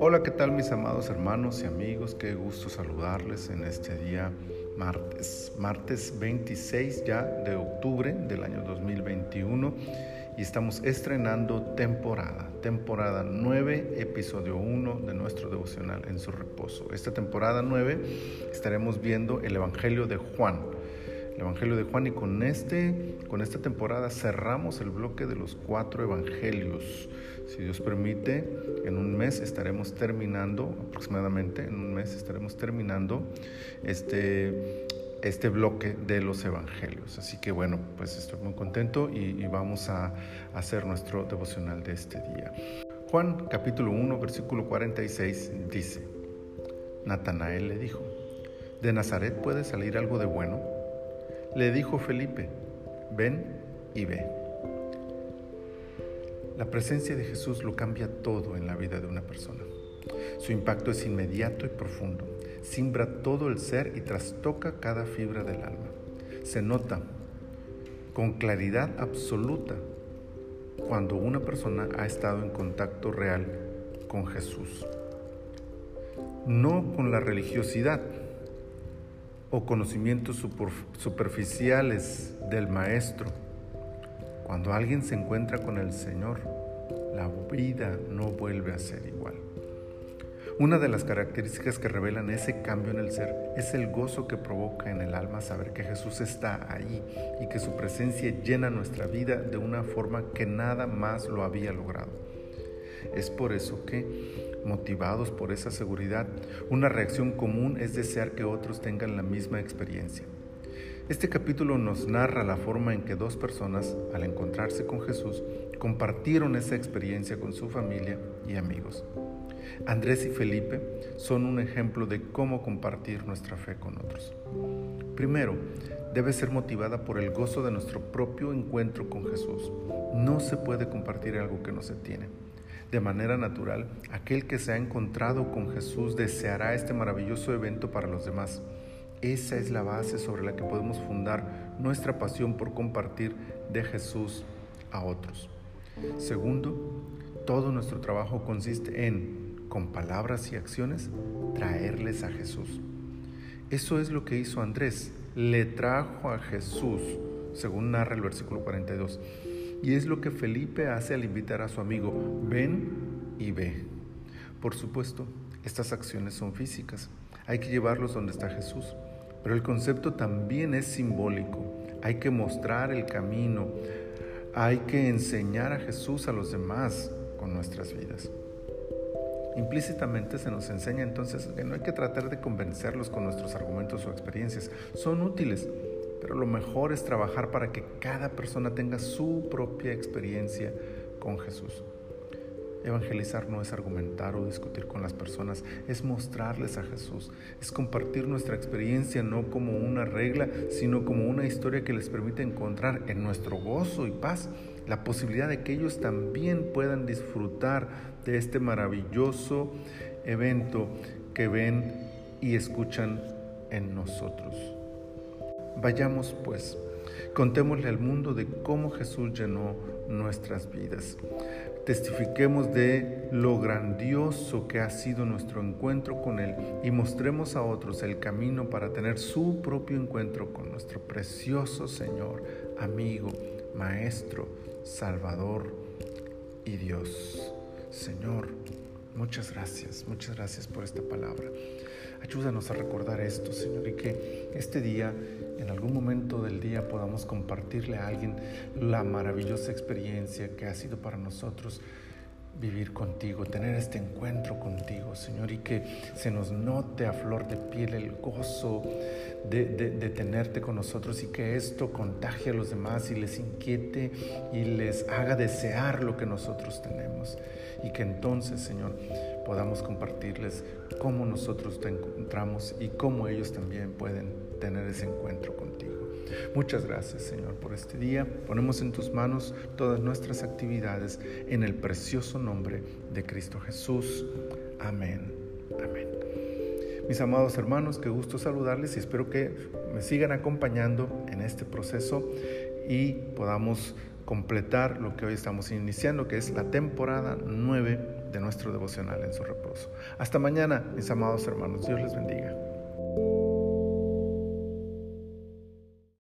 Hola, ¿qué tal mis amados hermanos y amigos? Qué gusto saludarles en este día martes, martes 26 ya de octubre del año 2021 y estamos estrenando temporada, temporada 9, episodio 1 de nuestro devocional en su reposo. Esta temporada 9 estaremos viendo el Evangelio de Juan el Evangelio de Juan y con, este, con esta temporada cerramos el bloque de los cuatro evangelios. Si Dios permite, en un mes estaremos terminando, aproximadamente en un mes estaremos terminando este, este bloque de los evangelios. Así que bueno, pues estoy muy contento y, vamos a hacer nuestro devocional de este día. Juan capítulo 1 versículo 46 dice, Natanael le dijo, ¿de Nazaret puede salir algo de bueno? Le dijo Felipe, ven y ve. La presencia de Jesús lo cambia todo en la vida de una persona. Su impacto es inmediato y profundo, simbra todo el ser y trastoca cada fibra del alma. Se nota con claridad absoluta cuando una persona ha estado en contacto real con Jesús. No con la religiosidad, o conocimientos superficiales del Maestro. Cuando alguien se encuentra con el Señor, la vida no vuelve a ser igual. Una de las características que revelan ese cambio en el ser es el gozo que provoca en el alma saber que Jesús está ahí y que su presencia llena nuestra vida de una forma que nada más lo había logrado. Es por eso que motivados por esa seguridad, una reacción común es desear que otros tengan la misma experiencia. Este capítulo nos narra la forma en que dos personas, al encontrarse con Jesús, compartieron esa experiencia con su familia y amigos. Andrés y Felipe son un ejemplo de cómo compartir nuestra fe con otros. Primero, debe ser motivada por el gozo de nuestro propio encuentro con Jesús. No se puede compartir algo que no se tiene. De manera natural, aquel que se ha encontrado con Jesús deseará este maravilloso evento para los demás. Esa es la base sobre la que podemos fundar nuestra pasión por compartir de Jesús a otros. Segundo, todo nuestro trabajo consiste en, con palabras y acciones, traerles a Jesús. Eso es lo que hizo Andrés. Le trajo a Jesús, según narra el versículo 42. Y es lo que Felipe hace al invitar a su amigo, ven y ve. Por supuesto, estas acciones son físicas. Hay que llevarlos donde está Jesús. Pero el concepto también es simbólico. Hay que mostrar el camino. Hay que enseñar a Jesús a los demás con nuestras vidas. Implícitamente se nos enseña entonces que no hay que tratar de convencerlos con nuestros argumentos o experiencias. Son útiles, pero lo mejor es trabajar para que cada persona tenga su propia experiencia con Jesús. Evangelizar no es argumentar o discutir con las personas, es mostrarles a Jesús, es compartir nuestra experiencia no como una regla, sino como una historia que les permite encontrar en nuestro gozo y paz la posibilidad de que ellos también puedan disfrutar de este maravilloso evento que ven y escuchan en nosotros. Vayamos pues, contémosle al mundo de cómo Jesús llenó nuestras vidas. Testifiquemos de lo grandioso que ha sido nuestro encuentro con Él y mostremos a otros el camino para tener su propio encuentro con nuestro precioso Señor, amigo, Maestro, Salvador y Dios. Señor, muchas gracias, muchas gracias por esta palabra. Ayúdanos a recordar esto, Señor, y que este día, en algún momento del día, podamos compartirle a alguien la maravillosa experiencia que ha sido para nosotros vivir contigo, tener este encuentro contigo, Señor, y que se nos note a flor de piel el gozo de, de, tenerte con nosotros y que esto contagie a los demás y les inquiete y les haga desear lo que nosotros tenemos. Y que entonces, Señor, podamos compartirles cómo nosotros te encontramos y cómo ellos también pueden tener ese encuentro contigo. Muchas gracias Señor por este día. Ponemos en tus manos todas nuestras actividades en el precioso nombre de Cristo Jesús. Amén. Amén. Mis amados hermanos, qué gusto saludarles y espero que me sigan acompañando en este proceso y podamos completar lo que hoy estamos iniciando, que es la temporada 9 de nuestro devocional en su reposo. Hasta mañana, mis amados hermanos. Dios les bendiga.